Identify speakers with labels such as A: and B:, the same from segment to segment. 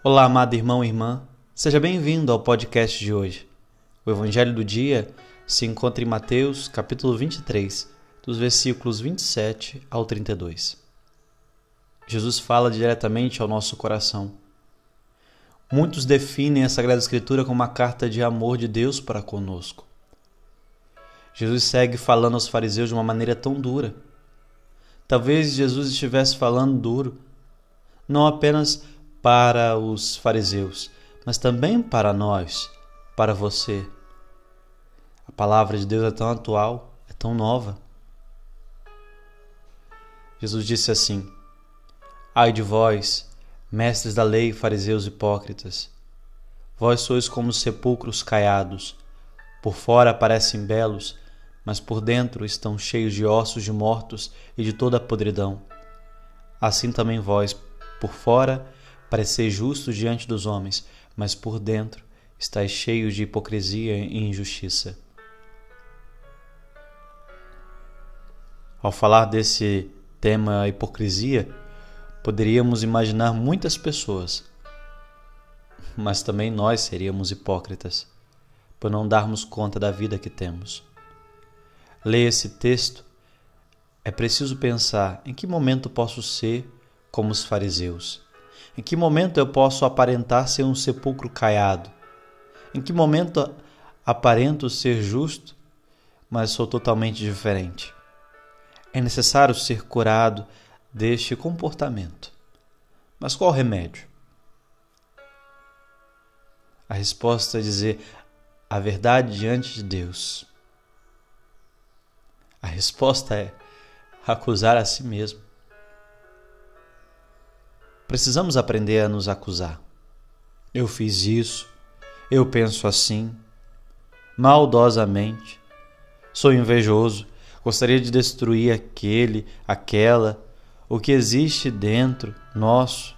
A: Olá, amado irmão e irmã, seja bem-vindo ao podcast de hoje. O Evangelho do dia se encontra em Mateus, capítulo 23, dos versículos 27 ao 32. Jesus fala diretamente ao nosso coração. Muitos definem a Sagrada Escritura como uma carta de amor de Deus para conosco. Jesus segue falando aos fariseus de uma maneira tão dura. Talvez Jesus estivesse falando duro, não apenas para os fariseus, mas também para nós, para você. A palavra de Deus é tão atual, é tão nova. Jesus disse assim: Ai de vós, mestres da lei, fariseus hipócritas, vós sois como sepulcros caiados, por fora parecem belos, mas por dentro estão cheios de ossos de mortos e de toda a podridão. Assim também vós, por fora, pareceis justos diante dos homens, mas por dentro estáis cheios de hipocrisia e injustiça. Ao falar desse tema hipocrisia, poderíamos imaginar muitas pessoas, mas também nós seríamos hipócritas, por não darmos conta da vida que temos. Leia esse texto, é preciso pensar em que momento posso ser como os fariseus em que momento eu posso aparentar ser um sepulcro caiado? Em que momento aparento ser justo, mas sou totalmente diferente? É necessário ser curado deste comportamento. Mas qual o remédio? A resposta é dizer a verdade diante de Deus. A resposta é acusar a si mesmo. Precisamos aprender a nos acusar. Eu fiz isso, eu penso assim, maldosamente, sou invejoso, gostaria de destruir aquele, aquela, o que existe dentro nosso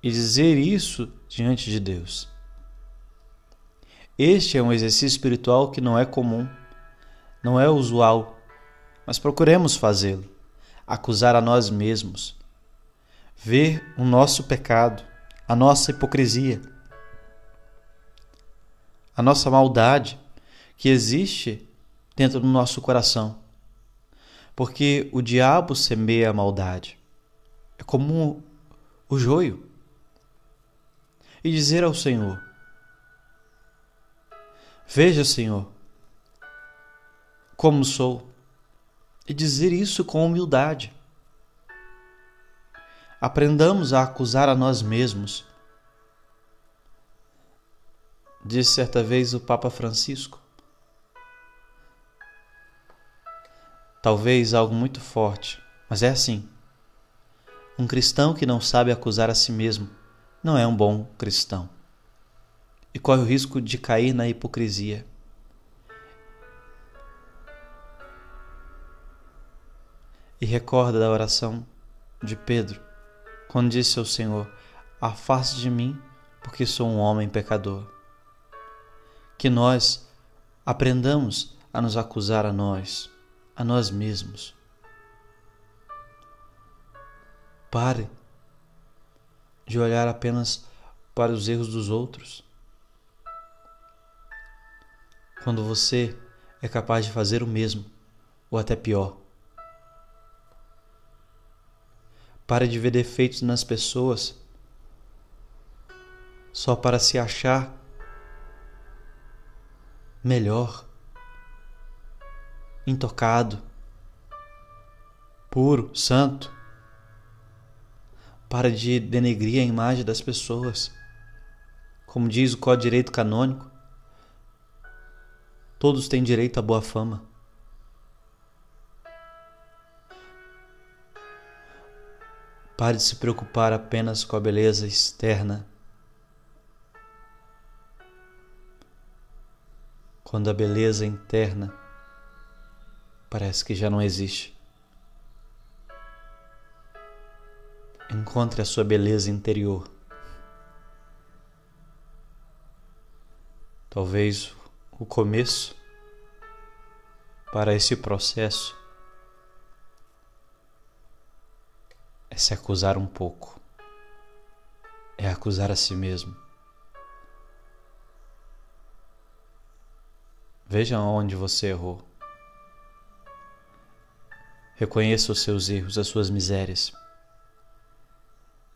A: e dizer isso diante de Deus. Este é um exercício espiritual que não é comum, não é usual, mas procuremos fazê-lo, acusar a nós mesmos ver o nosso pecado, a nossa hipocrisia, a nossa maldade que existe dentro do nosso coração. Porque o diabo semeia a maldade. É como o joio. E dizer ao Senhor: Veja, Senhor, como sou. E dizer isso com humildade. Aprendamos a acusar a nós mesmos. Disse certa vez o Papa Francisco. Talvez algo muito forte, mas é assim. Um cristão que não sabe acusar a si mesmo não é um bom cristão e corre o risco de cair na hipocrisia. E recorda da oração de Pedro quando disse ao Senhor: Afaste de mim, porque sou um homem pecador. Que nós aprendamos a nos acusar a nós, a nós mesmos. Pare de olhar apenas para os erros dos outros. Quando você é capaz de fazer o mesmo, ou até pior. Pare de ver defeitos nas pessoas só para se achar melhor, intocado, puro, santo. Para de denegrir a imagem das pessoas. Como diz o Código de Direito Canônico, todos têm direito à boa fama. Pare de se preocupar apenas com a beleza externa. Quando a beleza interna parece que já não existe. Encontre a sua beleza interior. Talvez o começo para esse processo se acusar um pouco, é acusar a si mesmo. Veja onde você errou. Reconheça os seus erros, as suas misérias.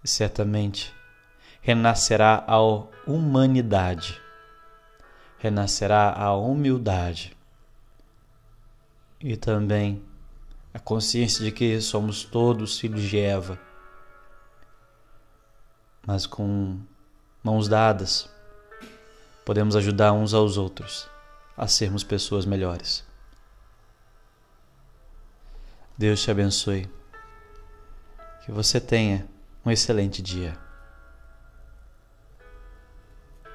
A: E certamente renascerá a humanidade, renascerá a humildade e também a consciência de que somos todos filhos de Eva, mas com mãos dadas podemos ajudar uns aos outros a sermos pessoas melhores. Deus te abençoe. Que você tenha um excelente dia.